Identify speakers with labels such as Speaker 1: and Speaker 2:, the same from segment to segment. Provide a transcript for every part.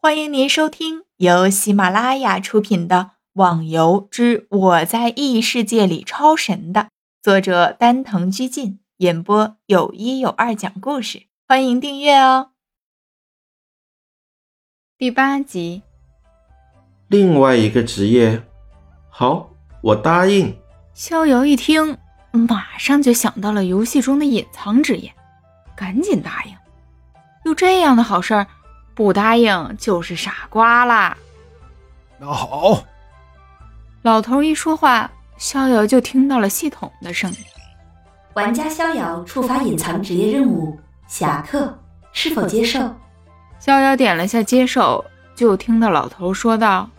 Speaker 1: 欢迎您收听由喜马拉雅出品的《网游之我在异世界里超神》的作者丹藤居进演播，有一有二讲故事。欢迎订阅哦。第八集，
Speaker 2: 另外一个职业，好，我答应。
Speaker 1: 逍遥一听，马上就想到了游戏中的隐藏职业，赶紧答应。有这样的好事儿。不答应就是傻瓜啦！
Speaker 3: 那好，
Speaker 1: 老头一说话，逍遥就听到了系统的声音：“
Speaker 4: 玩家逍遥触发隐藏职业任务侠客，是否接受？”
Speaker 1: 逍遥点了下接受，就听到老头说道：“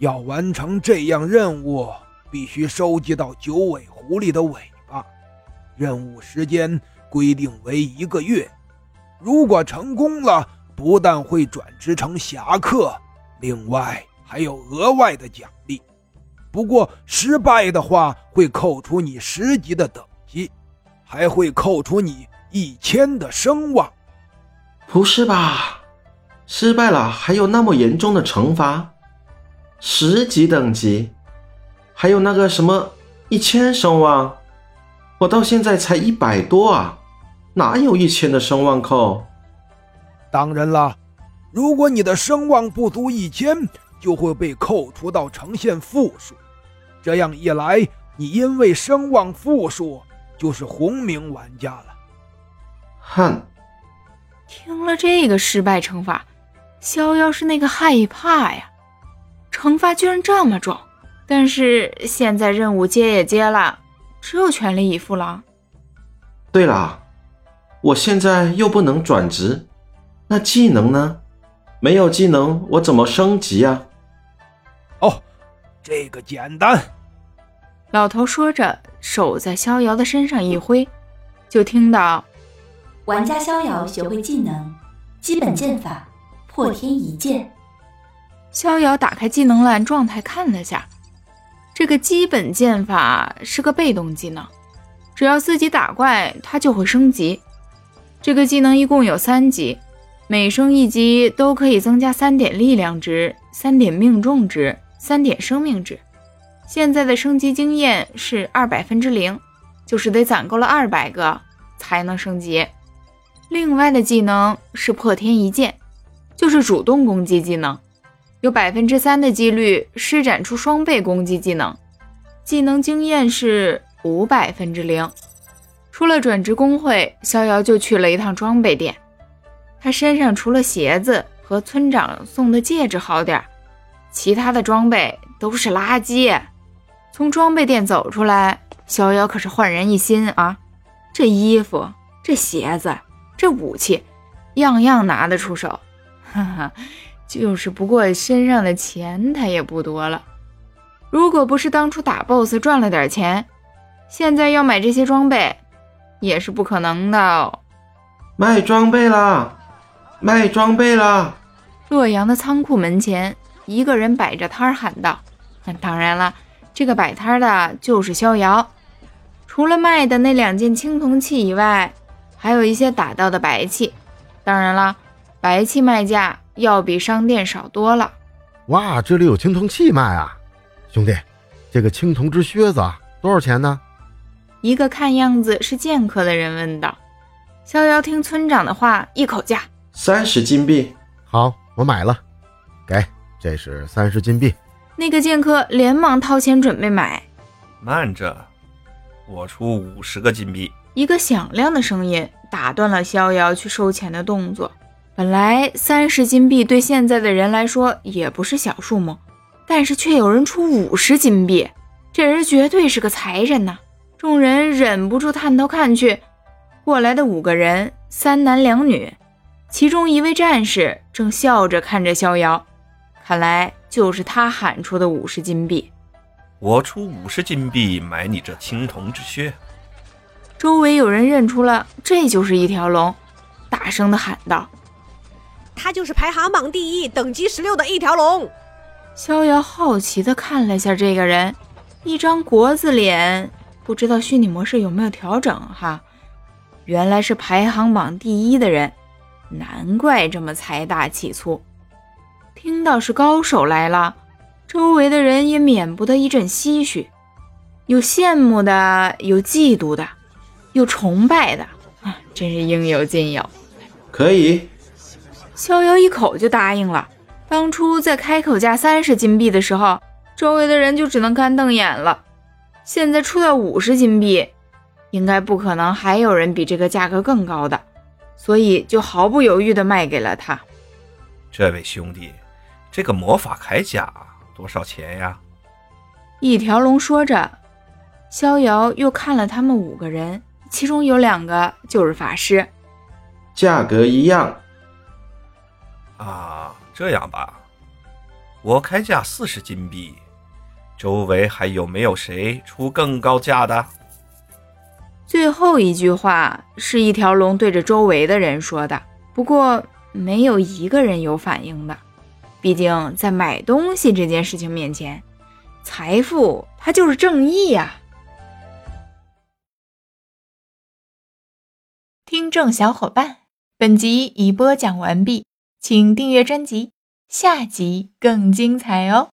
Speaker 3: 要完成这样任务，必须收集到九尾狐狸的尾巴，任务时间规定为一个月。如果成功了。”不但会转职成侠客，另外还有额外的奖励。不过失败的话，会扣除你十级的等级，还会扣除你一千的声望。
Speaker 2: 不是吧？失败了还有那么严重的惩罚？十级等级，还有那个什么一千声望？我到现在才一百多啊，哪有一千的声望扣？
Speaker 3: 当然了，如果你的声望不足一千，就会被扣除到呈现负数。这样一来，你因为声望负数，就是红名玩家了。
Speaker 2: 哼！
Speaker 1: 听了这个失败惩罚，逍遥是那个害怕呀！惩罚居然这么重，但是现在任务接也接了，只有全力以赴了。
Speaker 2: 对了，我现在又不能转职。那技能呢？没有技能，我怎么升级啊？
Speaker 3: 哦，这个简单。
Speaker 1: 老头说着，手在逍遥的身上一挥，就听到：“
Speaker 4: 玩家逍遥学会技能，基本剑法破天一剑。”
Speaker 1: 逍遥打开技能栏状态看了下，这个基本剑法是个被动技能，只要自己打怪，它就会升级。这个技能一共有三级。每升一级都可以增加三点力量值、三点命中值、三点生命值。现在的升级经验是二百分之零，就是得攒够了二百个才能升级。另外的技能是破天一剑，就是主动攻击技能，有百分之三的几率施展出双倍攻击技能，技能经验是五百分之零。出了转职工会，逍遥就去了一趟装备店。他身上除了鞋子和村长送的戒指好点儿其他的装备都是垃圾。从装备店走出来，逍遥可是焕然一新啊！这衣服、这鞋子、这武器，样样拿得出手。哈哈，就是不过身上的钱他也不多了。如果不是当初打 BOSS 赚了点钱，现在要买这些装备也是不可能的。
Speaker 2: 卖装备啦！卖装备了！
Speaker 1: 洛阳的仓库门前，一个人摆着摊儿喊道：“当然了，这个摆摊的就是逍遥。除了卖的那两件青铜器以外，还有一些打到的白器。当然了，白器卖价要比商店少多了。”
Speaker 5: 哇，这里有青铜器卖啊！兄弟，这个青铜之靴子多少钱呢？
Speaker 1: 一个看样子是剑客的人问道。逍遥听村长的话，一口价。
Speaker 2: 三十金币，
Speaker 5: 好，我买了，给，这是三十金币。
Speaker 1: 那个剑客连忙掏钱准备买，
Speaker 6: 慢着，我出五十个金币。
Speaker 1: 一个响亮的声音打断了逍遥去收钱的动作。本来三十金币对现在的人来说也不是小数目，但是却有人出五十金币，这人绝对是个财人呐！众人忍不住探头看去，过来的五个人，三男两女。其中一位战士正笑着看着逍遥，看来就是他喊出的五十金币。
Speaker 6: 我出五十金币买你这青铜之靴。
Speaker 1: 周围有人认出了，这就是一条龙，大声的喊道：“
Speaker 7: 他就是排行榜第一、等级十六的一条龙。”
Speaker 1: 逍遥好奇的看了下这个人，一张国字脸，不知道虚拟模式有没有调整哈？原来是排行榜第一的人。难怪这么财大气粗，听到是高手来了，周围的人也免不得一阵唏嘘，有羡慕的，有嫉妒的，有崇拜的，啊，真是应有尽有。
Speaker 2: 可以，
Speaker 1: 逍遥一口就答应了。当初在开口价三十金币的时候，周围的人就只能干瞪眼了。现在出到五十金币，应该不可能还有人比这个价格更高的，所以就毫不犹豫地卖给了他。
Speaker 6: 这位兄弟，这个魔法铠甲多少钱呀？
Speaker 1: 一条龙说着，逍遥又看了他们五个人，其中有两个就是法师，
Speaker 2: 价格一样。
Speaker 6: 啊，这样吧，我开价四十金币。周围还有没有谁出更高价的？
Speaker 1: 最后一句话是一条龙对着周围的人说的，不过没有一个人有反应的。毕竟在买东西这件事情面前，财富它就是正义呀。
Speaker 8: 听众小伙伴，本集已播讲完毕，请订阅专辑，下集更精彩哦。